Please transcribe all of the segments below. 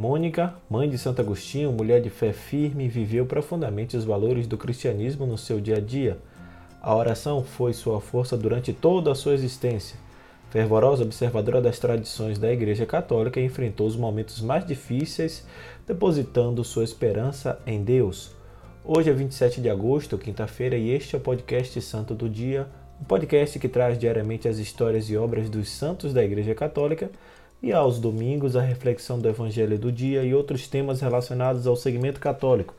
Mônica, mãe de Santo Agostinho, mulher de fé firme, viveu profundamente os valores do cristianismo no seu dia a dia. A oração foi sua força durante toda a sua existência. Fervorosa observadora das tradições da Igreja Católica, enfrentou os momentos mais difíceis, depositando sua esperança em Deus. Hoje é 27 de agosto, quinta-feira, e este é o podcast Santo do Dia, um podcast que traz diariamente as histórias e obras dos santos da Igreja Católica e aos domingos a reflexão do Evangelho do dia e outros temas relacionados ao segmento católico.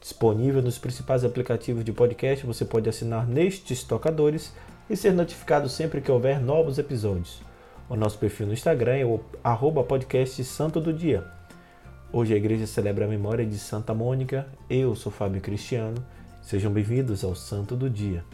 Disponível nos principais aplicativos de podcast, você pode assinar nestes tocadores e ser notificado sempre que houver novos episódios. O nosso perfil no Instagram é o podcast Santo do Dia. Hoje a igreja celebra a memória de Santa Mônica. Eu sou Fábio Cristiano. Sejam bem-vindos ao Santo do Dia.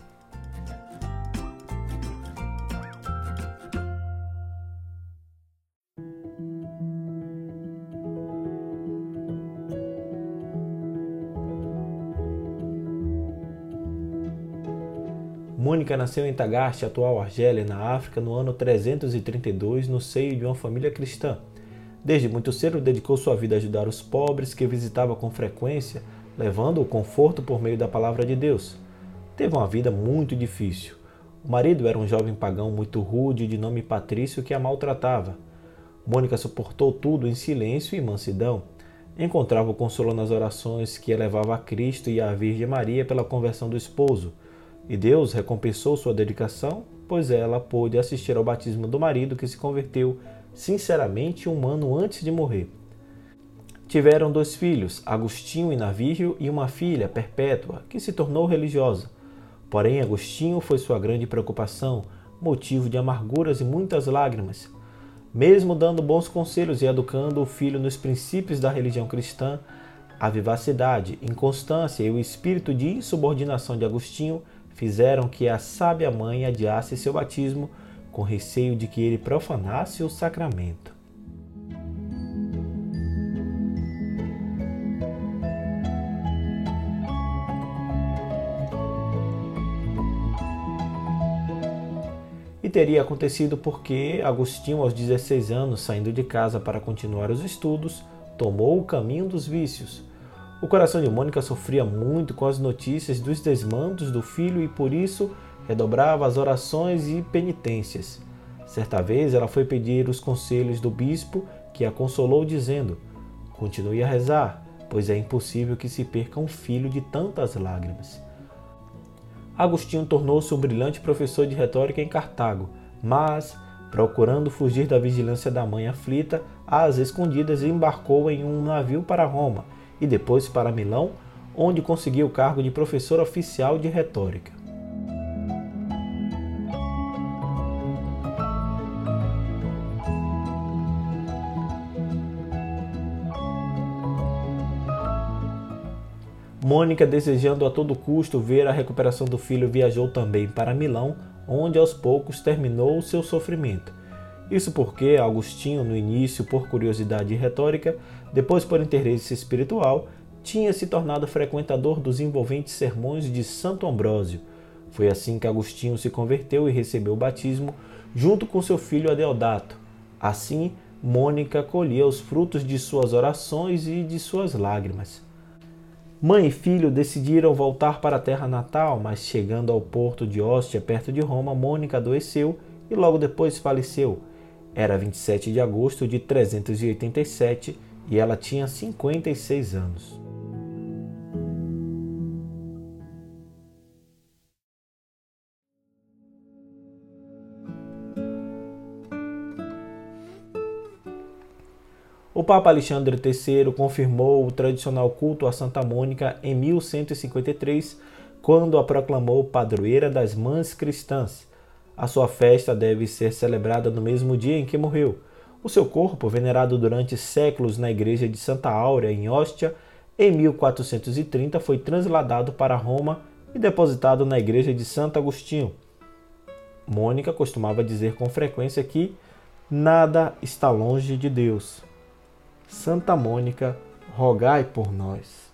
Mônica nasceu em Tagaste, atual Argélia, na África, no ano 332, no seio de uma família cristã. Desde muito cedo dedicou sua vida a ajudar os pobres que visitava com frequência, levando o conforto por meio da palavra de Deus. Teve uma vida muito difícil. O marido era um jovem pagão muito rude de nome Patrício que a maltratava. Mônica suportou tudo em silêncio e mansidão. Encontrava o consolo nas orações que elevava a Cristo e à Virgem Maria pela conversão do esposo. E Deus recompensou sua dedicação, pois ela pôde assistir ao batismo do marido que se converteu sinceramente um ano antes de morrer. Tiveram dois filhos, Agostinho e Navírio, e uma filha, Perpétua, que se tornou religiosa. Porém, Agostinho foi sua grande preocupação, motivo de amarguras e muitas lágrimas. Mesmo dando bons conselhos e educando o filho nos princípios da religião cristã, a vivacidade, inconstância e o espírito de insubordinação de Agostinho fizeram que a sábia mãe adiasse seu batismo com receio de que ele profanasse o sacramento. E teria acontecido porque Agostinho, aos 16 anos, saindo de casa para continuar os estudos, tomou o caminho dos vícios o coração de Mônica sofria muito com as notícias dos desmandos do filho e por isso redobrava as orações e penitências. Certa vez ela foi pedir os conselhos do bispo, que a consolou, dizendo: Continue a rezar, pois é impossível que se perca um filho de tantas lágrimas. Agostinho tornou-se um brilhante professor de retórica em Cartago, mas, procurando fugir da vigilância da mãe aflita, às escondidas embarcou em um navio para Roma e depois para Milão, onde conseguiu o cargo de professor oficial de retórica. Mônica, desejando a todo custo ver a recuperação do filho, viajou também para Milão, onde aos poucos terminou o seu sofrimento. Isso porque Agostinho, no início por curiosidade retórica, depois por interesse espiritual, tinha se tornado frequentador dos envolventes sermões de Santo Ambrósio. Foi assim que Agostinho se converteu e recebeu o batismo junto com seu filho Adeodato. Assim, Mônica colhia os frutos de suas orações e de suas lágrimas. Mãe e filho decidiram voltar para a terra natal, mas chegando ao porto de Ostia, perto de Roma, Mônica adoeceu e logo depois faleceu. Era 27 de agosto de 387 e ela tinha 56 anos. O Papa Alexandre III confirmou o tradicional culto a Santa Mônica em 1153, quando a proclamou padroeira das mães cristãs. A sua festa deve ser celebrada no mesmo dia em que morreu. O seu corpo, venerado durante séculos na igreja de Santa Áurea, em Ostia, em 1430 foi transladado para Roma e depositado na igreja de Santo Agostinho. Mônica costumava dizer com frequência que nada está longe de Deus. Santa Mônica, rogai por nós.